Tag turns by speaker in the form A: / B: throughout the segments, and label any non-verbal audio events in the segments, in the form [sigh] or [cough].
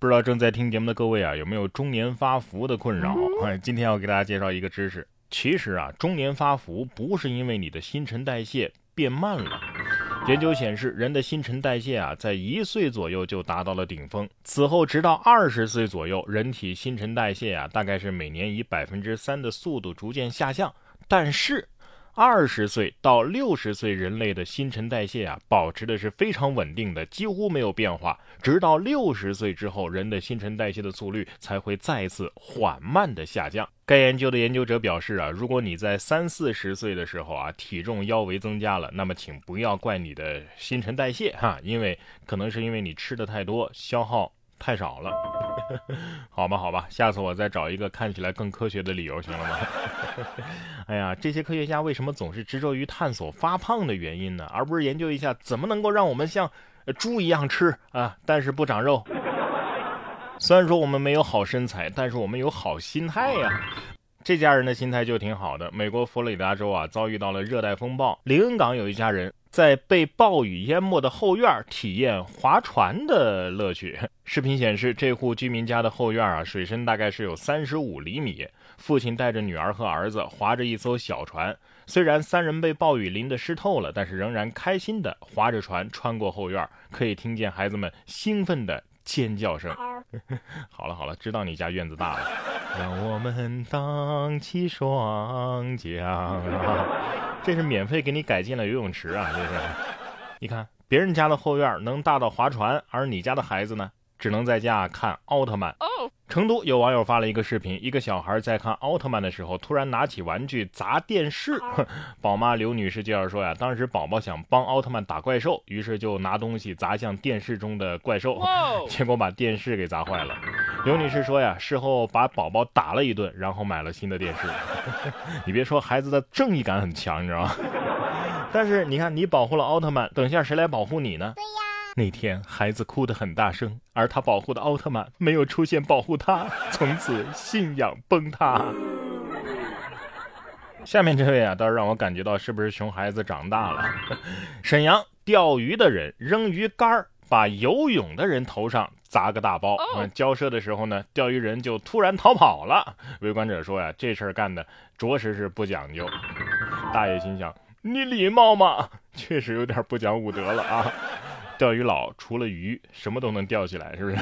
A: 不知道正在听节目的各位啊，有没有中年发福的困扰？今天要给大家介绍一个知识。其实啊，中年发福不是因为你的新陈代谢变慢了。研究显示，人的新陈代谢啊，在一岁左右就达到了顶峰，此后直到二十岁左右，人体新陈代谢啊，大概是每年以百分之三的速度逐渐下降。但是，二十岁到六十岁，人类的新陈代谢啊，保持的是非常稳定的，几乎没有变化。直到六十岁之后，人的新陈代谢的速率才会再次缓慢的下降。该研究的研究者表示啊，如果你在三四十岁的时候啊，体重腰围增加了，那么请不要怪你的新陈代谢哈，因为可能是因为你吃的太多，消耗。太少了，[laughs] 好吧，好吧，下次我再找一个看起来更科学的理由，行了吗？[laughs] 哎呀，这些科学家为什么总是执着于探索发胖的原因呢？而不是研究一下怎么能够让我们像猪一样吃啊，但是不长肉？虽然说我们没有好身材，但是我们有好心态呀。这家人的心态就挺好的。美国佛罗里达州啊，遭遇到了热带风暴，林恩港有一家人。在被暴雨淹没的后院体验划船的乐趣。[laughs] 视频显示，这户居民家的后院啊，水深大概是有三十五厘米。父亲带着女儿和儿子划着一艘小船，虽然三人被暴雨淋得湿透了，但是仍然开心地划着船穿过后院，可以听见孩子们兴奋的尖叫声。好 [laughs] 了好了，知道你家院子大了。[laughs] 让我们荡起双桨。[laughs] 这是免费给你改进了游泳池啊！这是，你看别人家的后院能大到划船，而你家的孩子呢，只能在家看奥特曼。成都有网友发了一个视频，一个小孩在看奥特曼的时候，突然拿起玩具砸电视。[laughs] 宝妈刘女士介绍说呀，当时宝宝想帮奥特曼打怪兽，于是就拿东西砸向电视中的怪兽，[laughs] 结果把电视给砸坏了。刘女士说呀，事后把宝宝打了一顿，然后买了新的电视。[laughs] 你别说，孩子的正义感很强，你知道吗？但是你看，你保护了奥特曼，等一下谁来保护你呢？对呀。那天孩子哭得很大声，而他保护的奥特曼没有出现保护他，从此信仰崩塌。下面这位啊，倒是让我感觉到是不是熊孩子长大了？沈阳钓鱼的人扔鱼竿儿，把游泳的人头上砸个大包。交涉的时候呢，钓鱼人就突然逃跑了。围观者说呀，这事儿干的着实是不讲究。大爷心想：你礼貌吗？确实有点不讲武德了啊。钓鱼佬除了鱼，什么都能钓起来，是不是？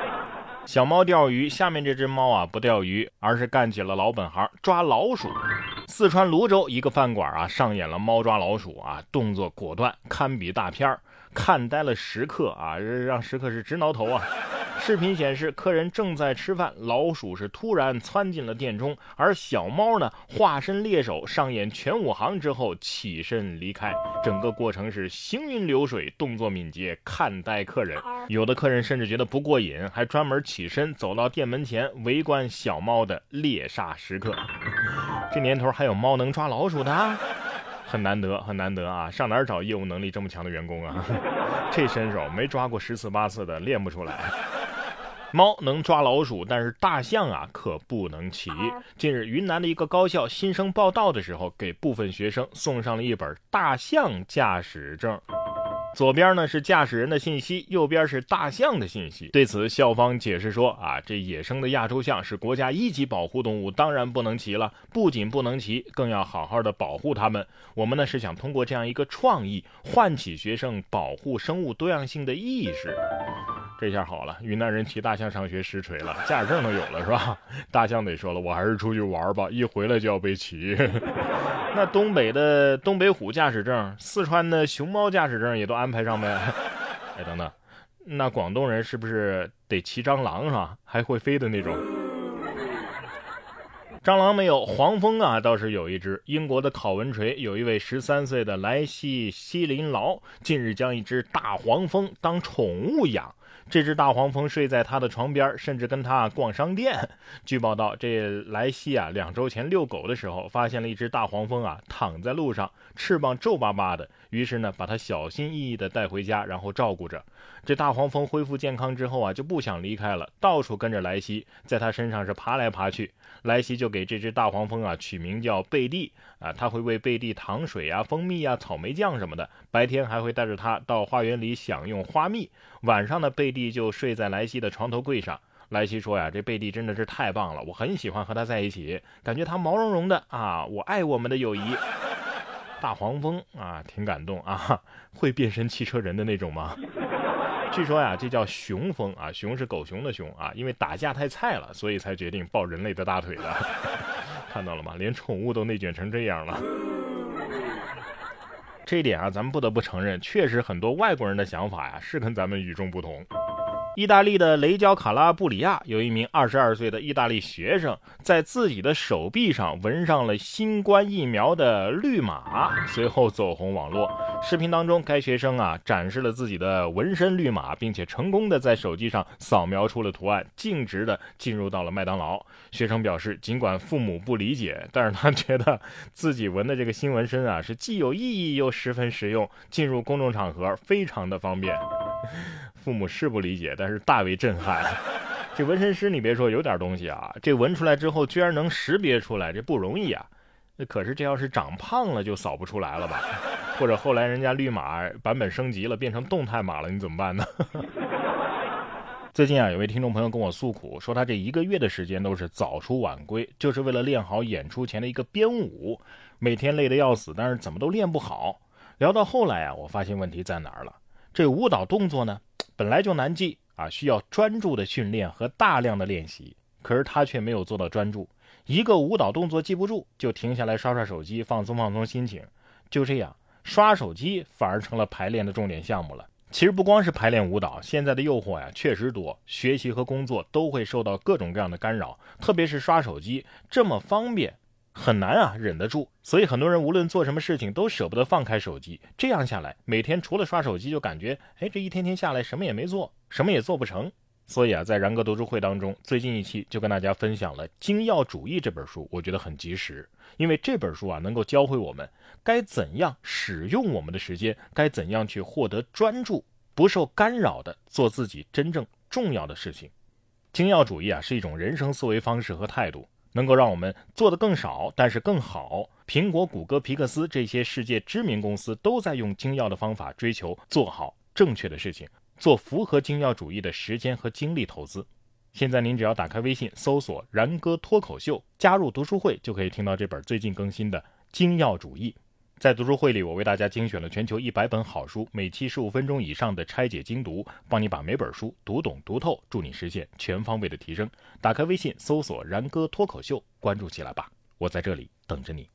A: [laughs] 小猫钓鱼，下面这只猫啊不钓鱼，而是干起了老本行，抓老鼠。四川泸州一个饭馆啊，上演了猫抓老鼠啊，动作果断，堪比大片儿，看呆了食客啊，让食客是直挠头啊。视频显示，客人正在吃饭，老鼠是突然窜进了店中，而小猫呢，化身猎手，上演全武行之后起身离开。整个过程是行云流水，动作敏捷，看待客人。有的客人甚至觉得不过瘾，还专门起身走到店门前围观小猫的猎杀时刻。这年头还有猫能抓老鼠的，很难得，很难得啊！上哪儿找业务能力这么强的员工啊？[laughs] 这身手没抓过十次八次的练不出来。猫能抓老鼠，但是大象啊可不能骑。近日，云南的一个高校新生报道的时候，给部分学生送上了一本大象驾驶证。左边呢是驾驶人的信息，右边是大象的信息。对此，校方解释说：“啊，这野生的亚洲象是国家一级保护动物，当然不能骑了。不仅不能骑，更要好好的保护它们。我们呢是想通过这样一个创意，唤起学生保护生物多样性的意识。”这下好了，云南人骑大象上学实锤了，驾驶证都有了是吧？[laughs] 大象得说了，我还是出去玩吧，一回来就要被骑。[laughs] 那东北的东北虎驾驶证，四川的熊猫驾驶证也都安排上呗？[laughs] 哎，等等，那广东人是不是得骑蟑螂是吧？还会飞的那种？蟑螂没有，黄蜂啊倒是有一只。英国的考文垂有一位十三岁的莱西西林劳，近日将一只大黄蜂当宠物养。这只大黄蜂睡在他的床边，甚至跟他逛商店。据报道，这莱西啊，两周前遛狗的时候，发现了一只大黄蜂啊，躺在路上，翅膀皱巴巴的。于是呢，把它小心翼翼地带回家，然后照顾着。这大黄蜂恢复健康之后啊，就不想离开了，到处跟着莱西，在他身上是爬来爬去。莱西就给这只大黄蜂啊取名叫贝蒂啊，他会喂贝蒂糖水啊、蜂蜜啊、草莓酱什么的。白天还会带着它到花园里享用花蜜，晚上呢，贝蒂就睡在莱西的床头柜上。莱西说呀：“这贝蒂真的是太棒了，我很喜欢和他在一起，感觉他毛茸茸的啊，我爱我们的友谊。[laughs] ”大黄蜂啊，挺感动啊，会变身汽车人的那种吗？[laughs] 据说呀，这叫熊蜂啊，熊是狗熊的熊啊，因为打架太菜了，所以才决定抱人类的大腿的。[laughs] 看到了吗？连宠物都内卷成这样了。这一点啊，咱们不得不承认，确实很多外国人的想法呀，是跟咱们与众不同。意大利的雷焦卡拉布里亚有一名二十二岁的意大利学生，在自己的手臂上纹上了新冠疫苗的绿码，随后走红网络。视频当中，该学生啊展示了自己的纹身绿码，并且成功的在手机上扫描出了图案，径直的进入到了麦当劳。学生表示，尽管父母不理解，但是他觉得自己纹的这个新纹身啊是既有意义又十分实用，进入公众场合非常的方便。父母是不理解，但是大为震撼。这纹身师，你别说，有点东西啊！这纹出来之后，居然能识别出来，这不容易啊。可是这要是长胖了，就扫不出来了吧？或者后来人家绿码版本升级了，变成动态码了，你怎么办呢？[laughs] 最近啊，有位听众朋友跟我诉苦，说他这一个月的时间都是早出晚归，就是为了练好演出前的一个编舞，每天累得要死，但是怎么都练不好。聊到后来啊，我发现问题在哪儿了？这舞蹈动作呢，本来就难记啊，需要专注的训练和大量的练习。可是他却没有做到专注，一个舞蹈动作记不住，就停下来刷刷手机，放松放松心情。就这样，刷手机反而成了排练的重点项目了。其实不光是排练舞蹈，现在的诱惑呀确实多，学习和工作都会受到各种各样的干扰，特别是刷手机这么方便。很难啊，忍得住。所以很多人无论做什么事情都舍不得放开手机。这样下来，每天除了刷手机，就感觉，哎，这一天天下来什么也没做，什么也做不成。所以啊，在然哥读书会当中，最近一期就跟大家分享了《精要主义》这本书，我觉得很及时，因为这本书啊，能够教会我们该怎样使用我们的时间，该怎样去获得专注，不受干扰的做自己真正重要的事情。精要主义啊，是一种人生思维方式和态度。能够让我们做的更少，但是更好。苹果、谷歌、皮克斯这些世界知名公司都在用精要的方法追求做好正确的事情，做符合精要主义的时间和精力投资。现在您只要打开微信搜索“然哥脱口秀”，加入读书会，就可以听到这本最近更新的《精要主义》。在读书会里，我为大家精选了全球一百本好书，每期十五分钟以上的拆解精读，帮你把每本书读懂读透，助你实现全方位的提升。打开微信，搜索“然哥脱口秀”，关注起来吧，我在这里等着你。